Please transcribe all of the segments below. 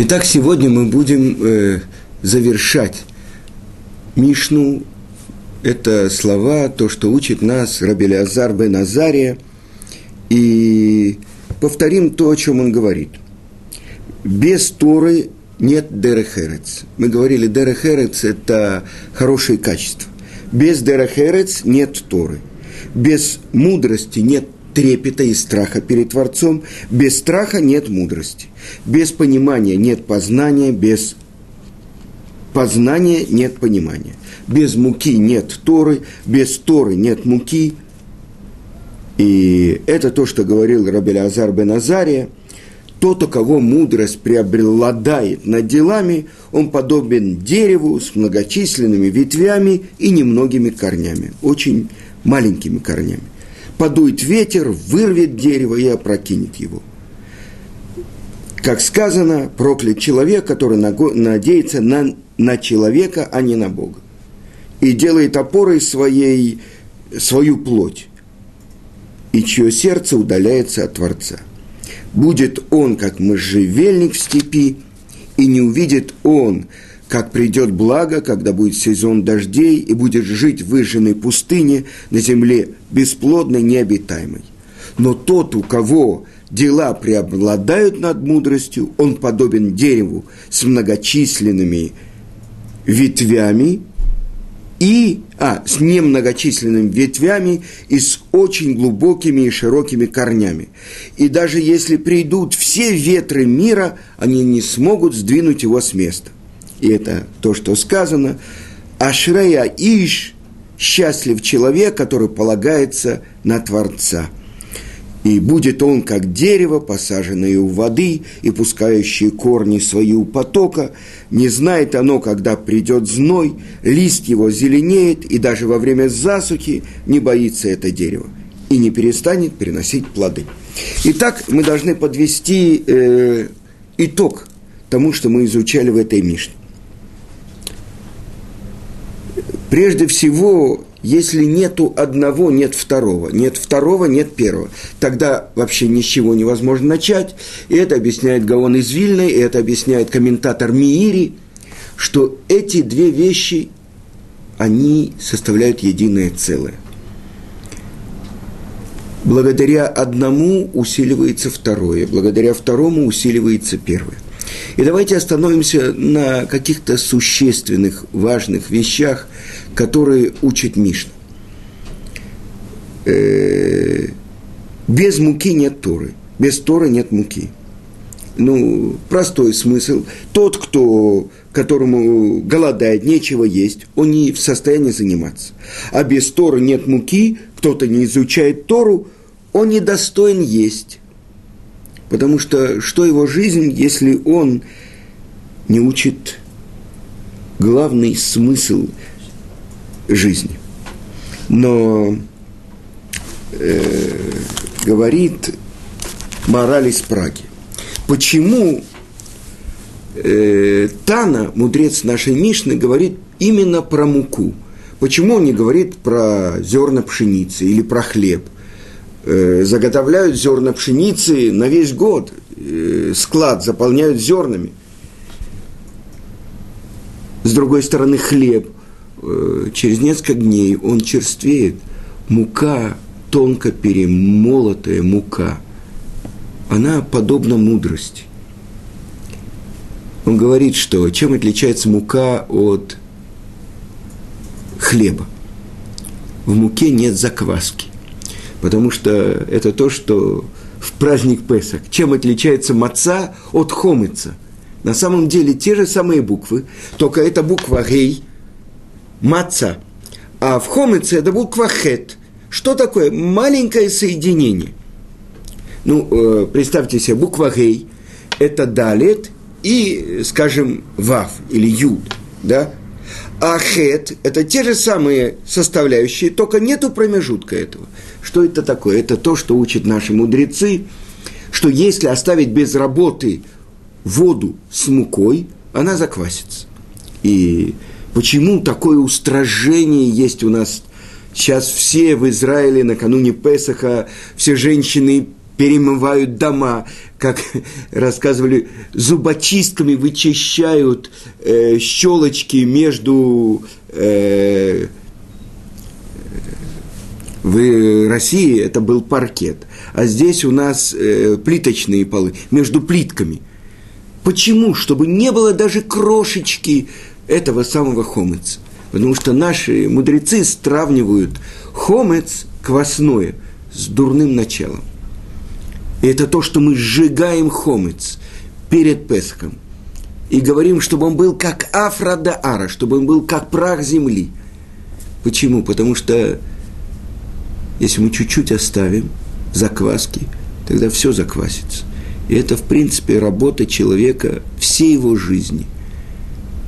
Итак, сегодня мы будем э, завершать Мишну. Это слова, то, что учит нас Рабель Азар бен Азария. И повторим то, о чем он говорит. Без Торы нет Дерехерец. Мы говорили, Дерехерец – это хорошие качества. Без Дерехерец нет Торы. Без мудрости нет трепета и страха перед Творцом. Без страха нет мудрости. Без понимания нет познания, без познания нет понимания. Без муки нет Торы, без Торы нет муки. И это то, что говорил Рабель Азар бен Азария. Тот, у кого мудрость преобладает над делами, он подобен дереву с многочисленными ветвями и немногими корнями, очень маленькими корнями подует ветер, вырвет дерево и опрокинет его. Как сказано, проклят человек, который надеется на, на человека, а не на Бога. И делает опорой своей, свою плоть, и чье сердце удаляется от Творца. Будет он, как можжевельник в степи, и не увидит он, как придет благо, когда будет сезон дождей, и будет жить в выжженной пустыне на земле бесплодной, необитаемой. Но тот, у кого дела преобладают над мудростью, он подобен дереву с многочисленными ветвями и, а, с немногочисленными ветвями и с очень глубокими и широкими корнями. И даже если придут все ветры мира, они не смогут сдвинуть его с места и это то, что сказано, Ашрея Иш, счастлив человек, который полагается на Творца. И будет он, как дерево, посаженное у воды и пускающее корни свои у потока. Не знает оно, когда придет зной, лист его зеленеет, и даже во время засухи не боится это дерево и не перестанет приносить плоды. Итак, мы должны подвести э, итог тому, что мы изучали в этой Мишне. Прежде всего, если нету одного, нет второго. Нет второго, нет первого. Тогда вообще ничего невозможно начать. И это объясняет Гаон из Вильны, и это объясняет комментатор Миири, что эти две вещи, они составляют единое целое. Благодаря одному усиливается второе, благодаря второму усиливается первое. И давайте остановимся на каких-то существенных, важных вещах, которые учит Мишна. Э, без муки нет Торы, без Торы нет муки. Ну, простой смысл. Тот, кто, которому голодает, нечего есть, он не в состоянии заниматься. А без Торы нет муки, кто-то не изучает Тору, он не достоин есть. Потому что что его жизнь, если он не учит главный смысл жизни. Но э, говорит мораль из Праги. Почему э, Тана, мудрец нашей Мишны, говорит именно про муку? Почему он не говорит про зерна пшеницы или про хлеб – Э, заготовляют зерна пшеницы на весь год, э, склад заполняют зернами. С другой стороны, хлеб через несколько дней он черствеет. Мука, тонко перемолотая мука, она подобна мудрости. Он говорит, что чем отличается мука от хлеба? В муке нет закваски потому что это то, что в праздник Песах. Чем отличается маца от хомыца? На самом деле те же самые буквы, только это буква гей, маца, а в хомыце это буква хет. Что такое? Маленькое соединение. Ну, э, представьте себе, буква гей – это далет и, скажем, вав или юд, да? А хет – это те же самые составляющие, только нету промежутка этого. Что это такое? Это то, что учат наши мудрецы, что если оставить без работы воду с мукой, она заквасится. И почему такое устражение есть у нас Сейчас все в Израиле накануне Песаха, все женщины перемывают дома, как рассказывали, зубочистками вычищают э, щелочки между э, в России это был паркет, а здесь у нас э, плиточные полы между плитками. Почему? Чтобы не было даже крошечки этого самого хомыца. Потому что наши мудрецы сравнивают хомец квасное с дурным началом. И это то, что мы сжигаем хомец перед Песхом. И говорим, чтобы он был как Афрадаара, чтобы он был как прах земли. Почему? Потому что если мы чуть-чуть оставим закваски, тогда все заквасится. И это, в принципе, работа человека всей его жизни.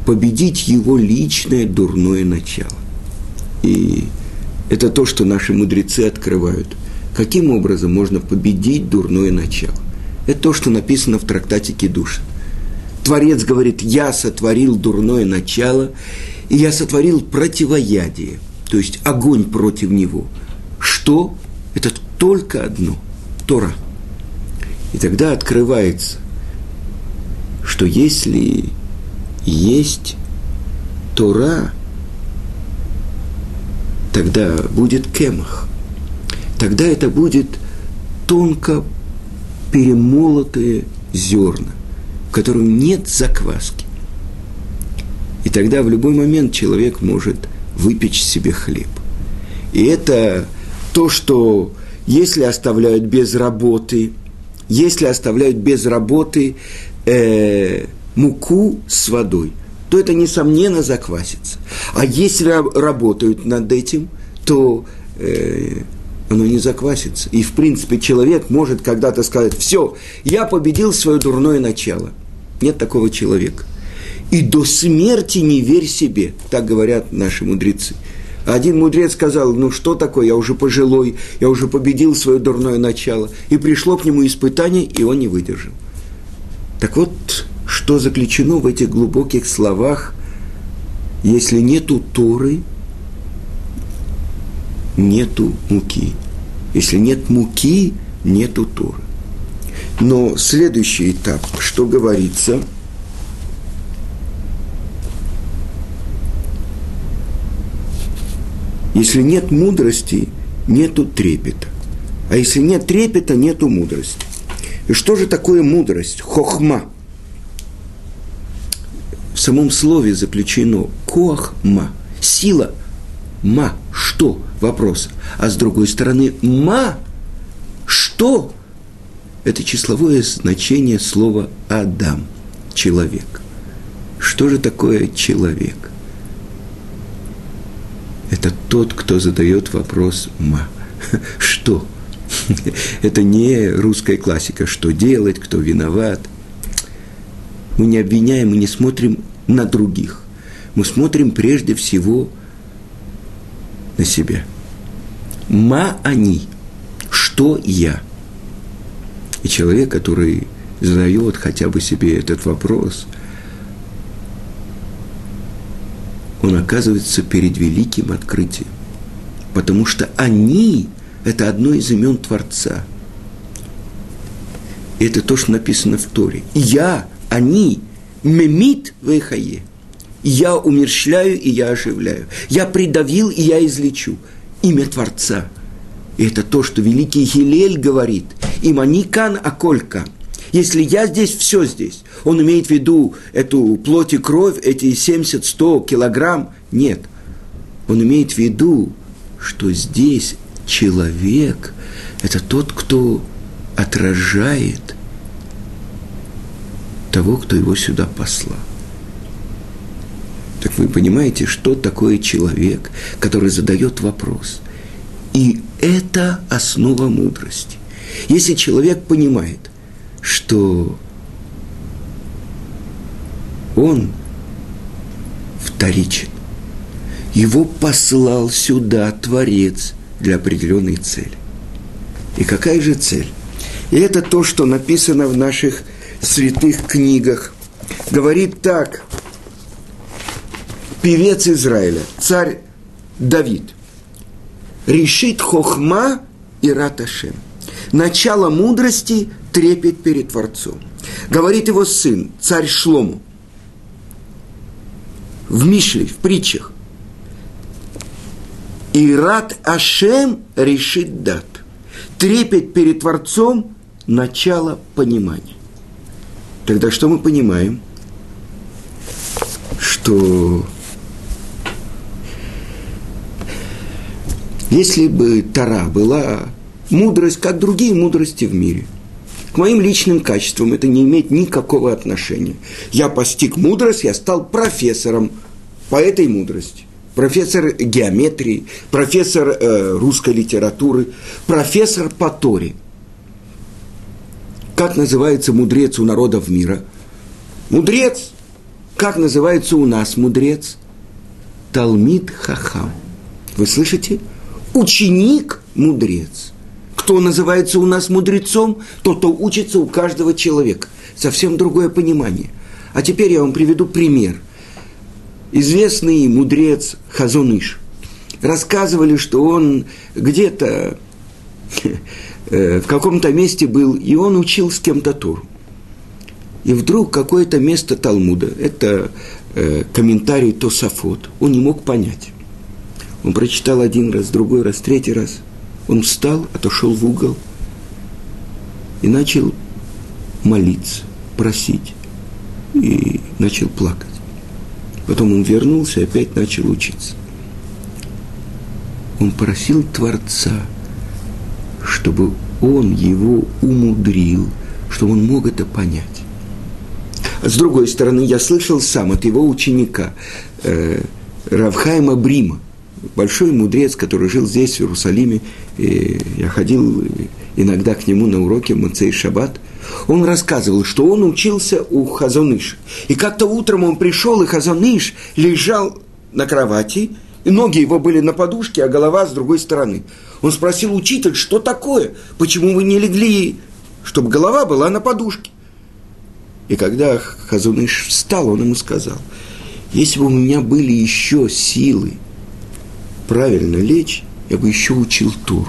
Победить его личное дурное начало. И это то, что наши мудрецы открывают. Каким образом можно победить дурное начало? Это то, что написано в трактате Кедуша. Творец говорит, я сотворил дурное начало, и я сотворил противоядие, то есть огонь против него – что? Это только одно – Тора. И тогда открывается, что если есть Тора, тогда будет кемах. Тогда это будет тонко перемолотые зерна, в котором нет закваски. И тогда в любой момент человек может выпечь себе хлеб. И это то, что если оставляют без работы, если оставляют без работы э, муку с водой, то это, несомненно, заквасится. А если работают над этим, то э, оно не заквасится. И, в принципе, человек может когда-то сказать, все, я победил свое дурное начало. Нет такого человека. И до смерти не верь себе, так говорят наши мудрецы – один мудрец сказал, ну что такое, я уже пожилой, я уже победил свое дурное начало. И пришло к нему испытание, и он не выдержал. Так вот, что заключено в этих глубоких словах, если нету Торы, нету муки. Если нет муки, нету Торы. Но следующий этап, что говорится – Если нет мудрости, нету трепета. А если нет трепета, нету мудрости. И что же такое мудрость? Хохма. В самом слове заключено кохма. Сила. Ма. Что? Вопрос. А с другой стороны, ма. Что? Это числовое значение слова Адам. Человек. Что же такое человек? это тот, кто задает вопрос «ма». Что? Это не русская классика, что делать, кто виноват. Мы не обвиняем, мы не смотрим на других. Мы смотрим прежде всего на себя. Ма они. Что я? И человек, который задает хотя бы себе этот вопрос – он оказывается перед великим открытием. Потому что они – это одно из имен Творца. И это то, что написано в Торе. Я, они, мемит вейхае. Я умерщвляю и я оживляю. Я придавил и я излечу. Имя Творца. И это то, что великий Хилель говорит. Иманикан аколькан – если я здесь, все здесь. Он имеет в виду эту плоть и кровь, эти 70-100 килограмм. Нет. Он имеет в виду, что здесь человек – это тот, кто отражает того, кто его сюда послал. Так вы понимаете, что такое человек, который задает вопрос. И это основа мудрости. Если человек понимает, что он вторичен. Его послал сюда Творец для определенной цели. И какая же цель? И это то, что написано в наших святых книгах. Говорит так, певец Израиля, царь Давид, решит хохма и раташем – Начало мудрости – трепет перед Творцом. Говорит его сын, царь Шлому, в Мишле, в притчах. Ират Ашем решит дат. Трепет перед Творцом – начало понимания. Тогда что мы понимаем? Что если бы Тара была мудрость, как другие мудрости в мире, к моим личным качествам это не имеет никакого отношения. Я постиг мудрость, я стал профессором по этой мудрости. Профессор геометрии, профессор э, русской литературы, профессор по Торе. Как называется мудрец у народов мира? Мудрец. Как называется у нас мудрец? Талмит Хахам. Вы слышите? Ученик – мудрец. Кто называется у нас мудрецом? Тот, кто учится у каждого человека. Совсем другое понимание. А теперь я вам приведу пример. Известный мудрец Хазуныш. Рассказывали, что он где-то в каком-то месте был, и он учил с кем-то Туру. И вдруг какое-то место Талмуда, это э, комментарий Тософот, он не мог понять. Он прочитал один раз, другой раз, третий раз. Он встал, отошел в угол и начал молиться, просить. И начал плакать. Потом он вернулся и опять начал учиться. Он просил Творца, чтобы он его умудрил, чтобы он мог это понять. С другой стороны, я слышал сам от его ученика э, Равхайма Брима – большой мудрец, который жил здесь, в Иерусалиме. И я ходил иногда к нему на уроки Мацей Шаббат. Он рассказывал, что он учился у Хазоныша. И как-то утром он пришел, и Хазоныш лежал на кровати, и ноги его были на подушке, а голова с другой стороны. Он спросил учитель, что такое? Почему вы не легли, чтобы голова была на подушке? И когда Хазуныш встал, он ему сказал, если бы у меня были еще силы – правильно лечь, я бы еще учил Туру.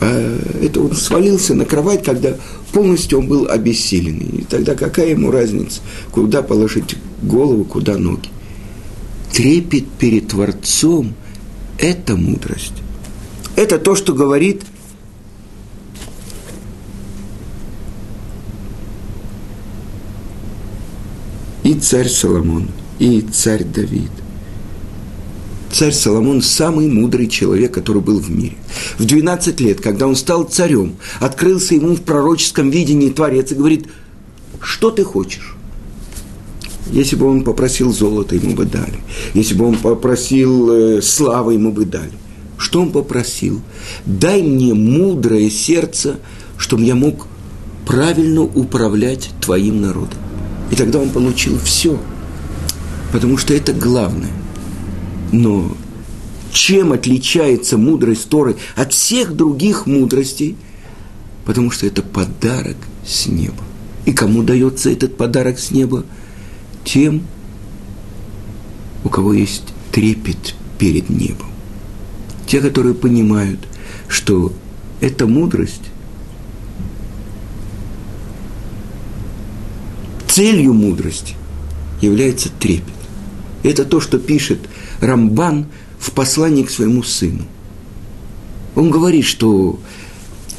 А это он свалился на кровать, когда полностью он был обессиленный. И тогда какая ему разница, куда положить голову, куда ноги? Трепет перед Творцом – это мудрость. Это то, что говорит и царь Соломон, и царь Давид царь Соломон самый мудрый человек, который был в мире. В 12 лет, когда он стал царем, открылся ему в пророческом видении Творец и говорит, что ты хочешь? Если бы он попросил золото, ему бы дали. Если бы он попросил э, славы, ему бы дали. Что он попросил? Дай мне мудрое сердце, чтобы я мог правильно управлять твоим народом. И тогда он получил все. Потому что это главное. Но чем отличается мудрость Торы от всех других мудростей? Потому что это подарок с неба. И кому дается этот подарок с неба? Тем, у кого есть трепет перед небом. Те, которые понимают, что эта мудрость целью мудрости является трепет. Это то, что пишет Рамбан в послании к своему сыну. Он говорит, что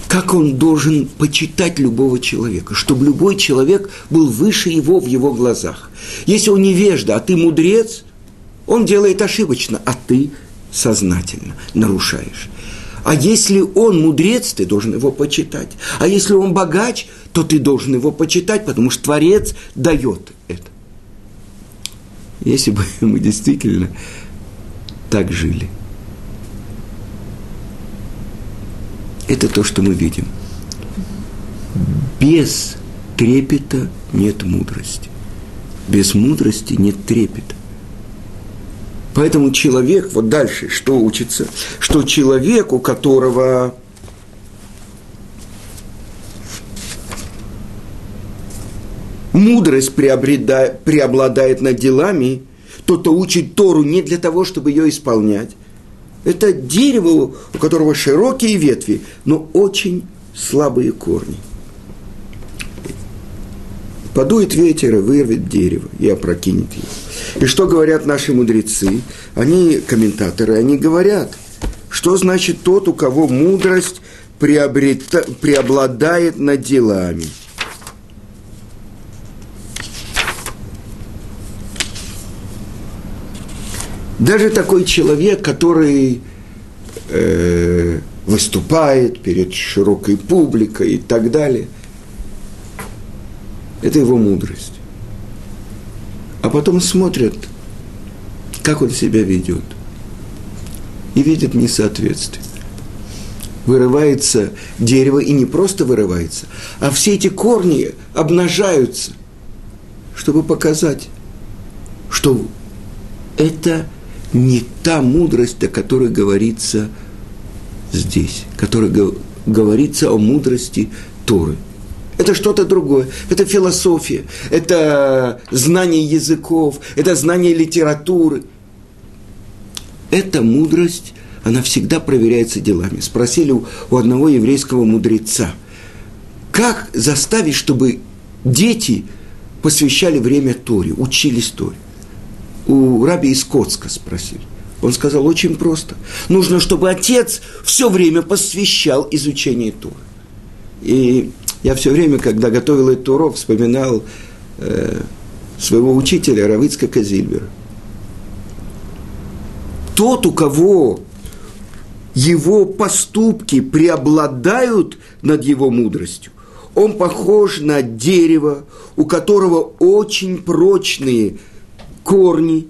как он должен почитать любого человека, чтобы любой человек был выше его в его глазах. Если он невежда, а ты мудрец, он делает ошибочно, а ты сознательно нарушаешь. А если он мудрец, ты должен его почитать. А если он богач, то ты должен его почитать, потому что Творец дает это. Если бы мы действительно так жили. Это то, что мы видим. Без трепета нет мудрости. Без мудрости нет трепета. Поэтому человек, вот дальше, что учится, что человек, у которого мудрость преобладает над делами – тот, кто учит Тору не для того, чтобы ее исполнять. Это дерево, у которого широкие ветви, но очень слабые корни. Подует ветер и вырвет дерево и опрокинет его. И что говорят наши мудрецы? Они, комментаторы, они говорят, что значит тот, у кого мудрость приобрета, преобладает над делами. Даже такой человек, который э, выступает перед широкой публикой и так далее, это его мудрость. А потом смотрят, как он себя ведет. И видят несоответствие. Вырывается дерево, и не просто вырывается, а все эти корни обнажаются, чтобы показать, что это не та мудрость, о которой говорится здесь, которая говорится о мудрости Торы. Это что-то другое. Это философия, это знание языков, это знание литературы. Эта мудрость, она всегда проверяется делами. Спросили у, у одного еврейского мудреца, как заставить, чтобы дети посвящали время Торе, учились Торе. У раби из Коцка спросили. Он сказал очень просто. Нужно, чтобы отец все время посвящал изучению Торы. И я все время, когда готовил этот урок, вспоминал э, своего учителя Равицка Казильбера. Тот, у кого его поступки преобладают над его мудростью, он похож на дерево, у которого очень прочные корни,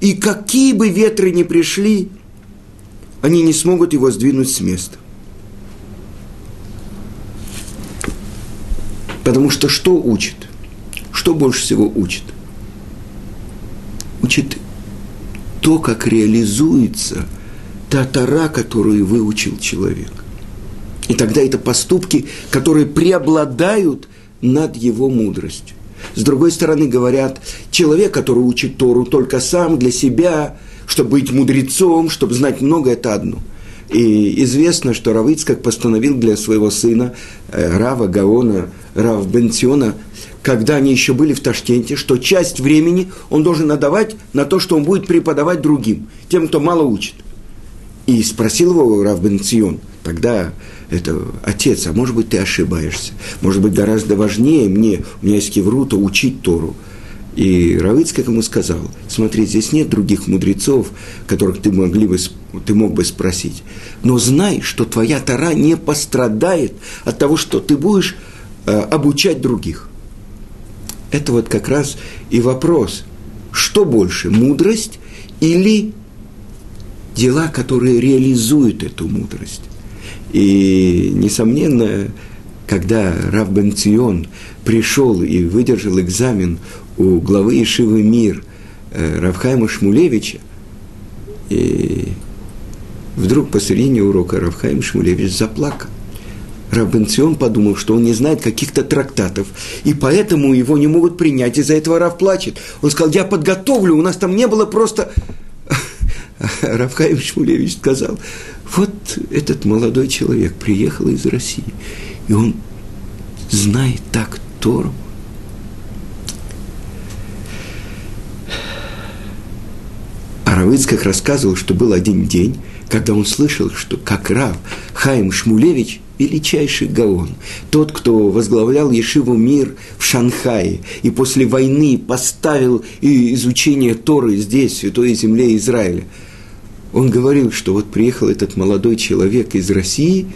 и какие бы ветры ни пришли, они не смогут его сдвинуть с места. Потому что что учит? Что больше всего учит? Учит то, как реализуется та тара, которую выучил человек. И тогда это поступки, которые преобладают над его мудростью. С другой стороны, говорят, человек, который учит Тору только сам для себя, чтобы быть мудрецом, чтобы знать много, это одно – и известно, что Равицкак постановил для своего сына э, Рава Гаона, Рав Бенциона, когда они еще были в Ташкенте, что часть времени он должен отдавать на то, что он будет преподавать другим, тем, кто мало учит. И спросил его Рав Бенцион, тогда это отец, а может быть ты ошибаешься, может быть гораздо важнее мне, у меня есть киврута, учить Тору – и Равицкак ему сказал, смотри, здесь нет других мудрецов, которых ты, могли бы, ты мог бы спросить. Но знай, что твоя Тара не пострадает от того, что ты будешь э, обучать других. Это вот как раз и вопрос, что больше, мудрость или дела, которые реализуют эту мудрость. И, несомненно, когда Рав Бенцион пришел и выдержал экзамен у главы Ишивы Мир э, Равхайма Шмулевича, и вдруг посередине урока Равхайм Шмулевич заплакал. Равбенцион подумал, что он не знает каких-то трактатов, и поэтому его не могут принять, из-за этого Рав плачет. Он сказал, я подготовлю, у нас там не было просто... Равхайм Шмулевич сказал, вот этот молодой человек приехал из России, и он знает так Тору, Равыцкак рассказывал, что был один день, когда он слышал, что как Рав Хаим Шмулевич величайший Гаон, тот, кто возглавлял Ешиву Мир в Шанхае и после войны поставил изучение Торы здесь, в Святой Земле Израиля, он говорил, что вот приехал этот молодой человек из России,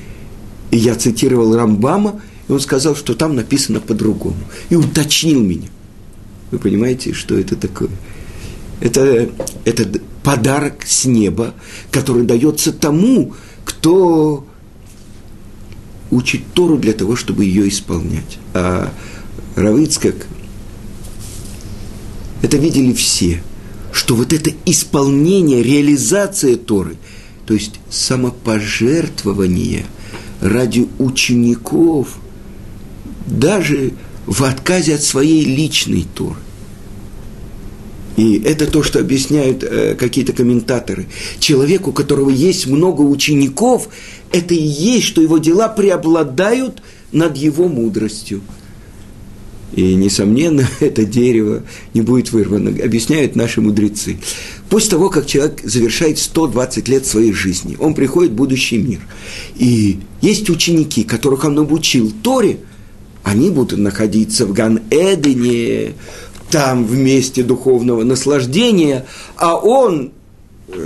и я цитировал Рамбама, и он сказал, что там написано по-другому, и уточнил меня. Вы понимаете, что это такое? Это, это подарок с неба, который дается тому, кто учит Тору для того, чтобы ее исполнять. А Равицкак, это видели все, что вот это исполнение, реализация Торы, то есть самопожертвование ради учеников, даже в отказе от своей личной Торы. И это то, что объясняют э, какие-то комментаторы. Человек, у которого есть много учеников, это и есть, что его дела преобладают над его мудростью. И, несомненно, это дерево не будет вырвано, объясняют наши мудрецы. После того, как человек завершает 120 лет своей жизни, он приходит в будущий мир. И есть ученики, которых он обучил Торе, они будут находиться в Ган-Эдене, там в месте духовного наслаждения, а он,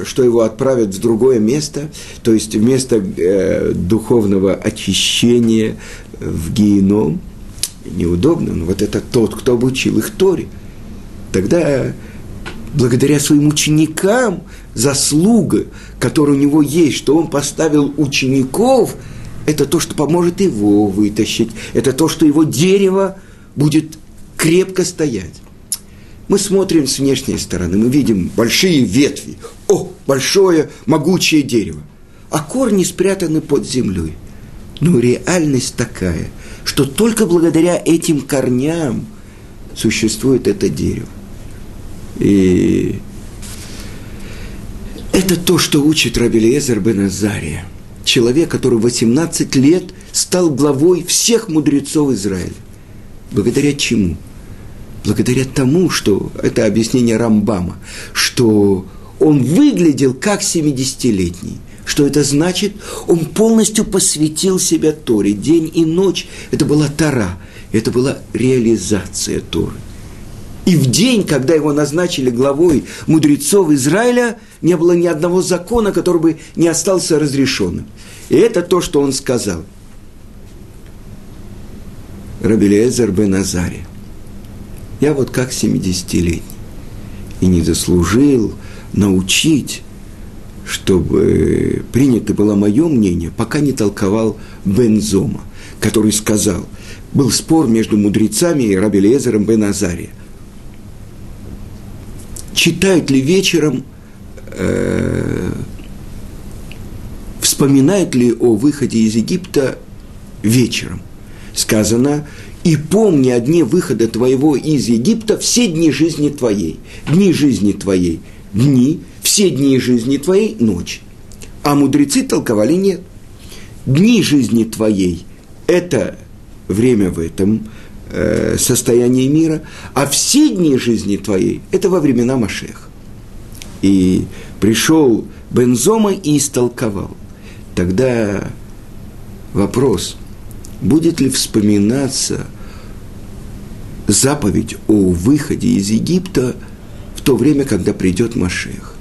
что его отправят в другое место, то есть в место э, духовного очищения в геном, неудобно, но вот это тот, кто обучил их Торе. Тогда благодаря своим ученикам заслуга, которая у него есть, что он поставил учеников, это то, что поможет его вытащить, это то, что его дерево будет крепко стоять. Мы смотрим с внешней стороны, мы видим большие ветви, о, большое могучее дерево, а корни спрятаны под землей. Но реальность такая, что только благодаря этим корням существует это дерево. И это то, что учит Рабелиезер бен Азария. Человек, который 18 лет стал главой всех мудрецов Израиля. Благодаря чему? Благодаря тому, что, это объяснение Рамбама, что он выглядел как 70-летний. Что это значит? Он полностью посвятил себя Торе. День и ночь – это была Тора, это была реализация Торы. И в день, когда его назначили главой мудрецов Израиля, не было ни одного закона, который бы не остался разрешенным. И это то, что он сказал. Рабелезер бен Азари. Я вот как 70-летний. И не заслужил научить, чтобы принято было мое мнение, пока не толковал Бензома, который сказал, был спор между мудрецами и Рабелезером бен Азария – читают ли вечером, э, вспоминают ли о выходе из Египта вечером. Сказано, и помни о дне выхода твоего из Египта все дни жизни твоей. Дни жизни твоей – дни, все дни жизни твоей – ночь. А мудрецы толковали нет. Дни жизни твоей – это время в этом э, состоянии мира, а все дни жизни твоей – это во времена Машех. И пришел Бензома и истолковал. Тогда вопрос, будет ли вспоминаться заповедь о выходе из Египта в то время, когда придет Машех.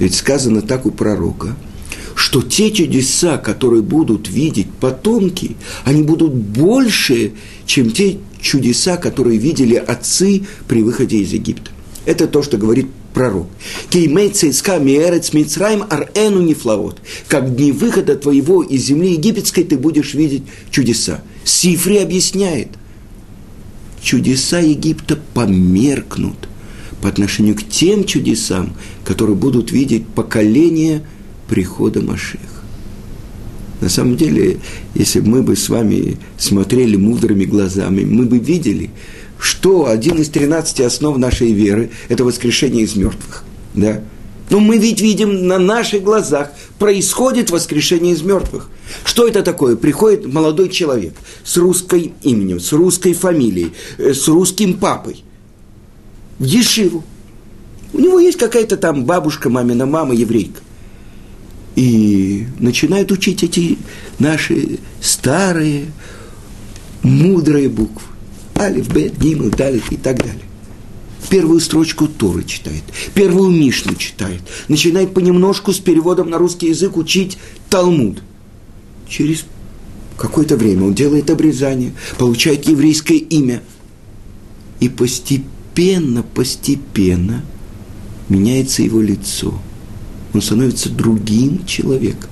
Ведь сказано так у пророка – что те чудеса, которые будут видеть потомки, они будут больше, чем те чудеса, которые видели отцы при выходе из Египта. Это то, что говорит пророк. Кеймейцейска миэрец мицраим арэну нефлаот. Как дни выхода твоего из земли египетской ты будешь видеть чудеса. Сифри объясняет. Чудеса Египта померкнут по отношению к тем чудесам, которые будут видеть поколения прихода Машеха. На самом деле, если бы мы бы с вами смотрели мудрыми глазами, мы бы видели, что один из 13 основ нашей веры – это воскрешение из мертвых. Да? Но мы ведь видим на наших глазах происходит воскрешение из мертвых. Что это такое? Приходит молодой человек с русским именем, с русской фамилией, э, с русским папой в Ешиву. У него есть какая-то там бабушка, мамина мама, еврейка и начинают учить эти наши старые, мудрые буквы. Алиф, Бет, Гимл, Далит и так далее. Первую строчку Торы читает, первую Мишну читает, начинает понемножку с переводом на русский язык учить Талмуд. Через какое-то время он делает обрезание, получает еврейское имя. И постепенно, постепенно меняется его лицо – он становится другим человеком.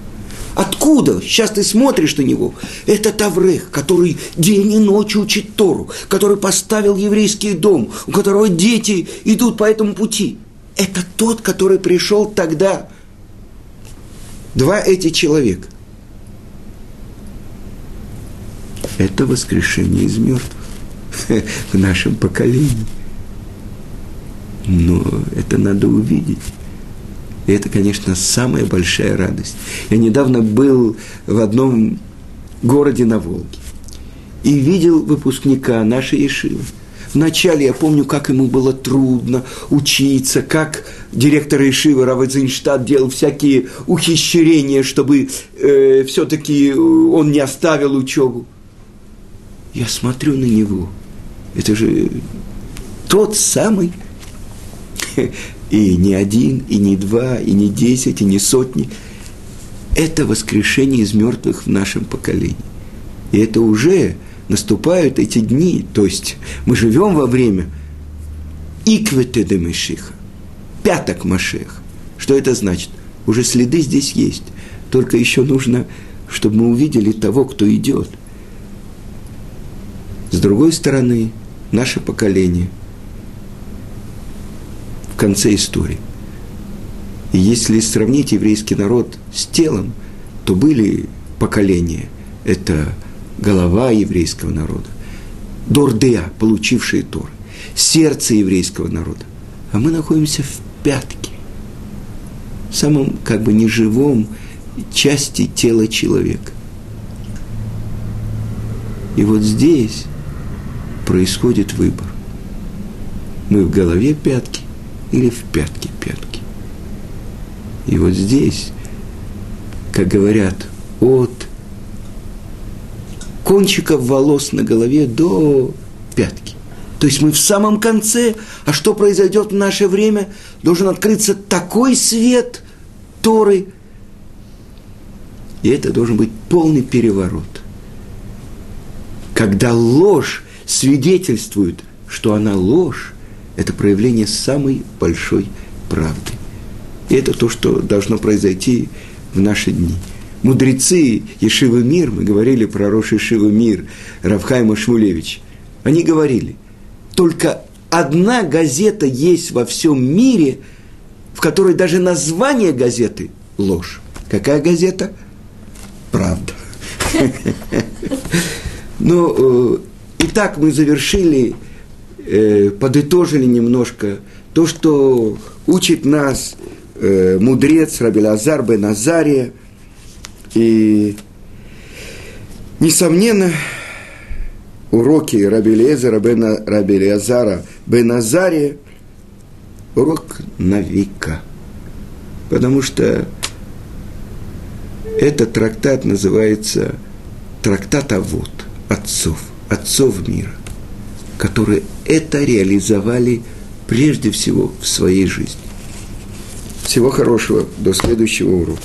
Откуда? Сейчас ты смотришь на него. Это Таврех, который день и ночь учит Тору, который поставил еврейский дом, у которого дети идут по этому пути. Это тот, который пришел тогда. Два эти человека. Это воскрешение из мертвых в нашем поколении. Но это надо увидеть. И это, конечно, самая большая радость. Я недавно был в одном городе на Волге и видел выпускника нашей Ешивы. Вначале я помню, как ему было трудно учиться, как директор Ишивы Равадзинштадт делал всякие ухищрения, чтобы э, все-таки он не оставил учебу. Я смотрю на него. Это же тот самый и не один, и не два, и не десять, и не сотни. Это воскрешение из мертвых в нашем поколении. И это уже наступают эти дни, то есть мы живем во время иквете Мешиха, пяток Машех. Что это значит? Уже следы здесь есть. Только еще нужно, чтобы мы увидели того, кто идет. С другой стороны, наше поколение – конце истории. И если сравнить еврейский народ с телом, то были поколения. Это голова еврейского народа, Дордеа, получившие Тор, сердце еврейского народа. А мы находимся в пятке, в самом как бы неживом части тела человека. И вот здесь происходит выбор. Мы в голове пятки, или в пятки пятки. И вот здесь, как говорят, от кончиков волос на голове до пятки. То есть мы в самом конце, а что произойдет в наше время, должен открыться такой свет Торы, и это должен быть полный переворот. Когда ложь свидетельствует, что она ложь, это проявление самой большой правды. И это то, что должно произойти в наши дни. Мудрецы Ешивы Мир, мы говорили про Рош Ешивы Мир, Равхайма Шмулевич, они говорили, только одна газета есть во всем мире, в которой даже название газеты – ложь. Какая газета? Правда. Ну, итак, мы завершили э, подытожили немножко то, что учит нас э, мудрец Рабелазар бен Азария. И, несомненно, уроки Рабелезера бен Рабелязара бен урок на века. Потому что этот трактат называется трактат Авод, отцов, отцов мира которые это реализовали прежде всего в своей жизни. Всего хорошего, до следующего урока.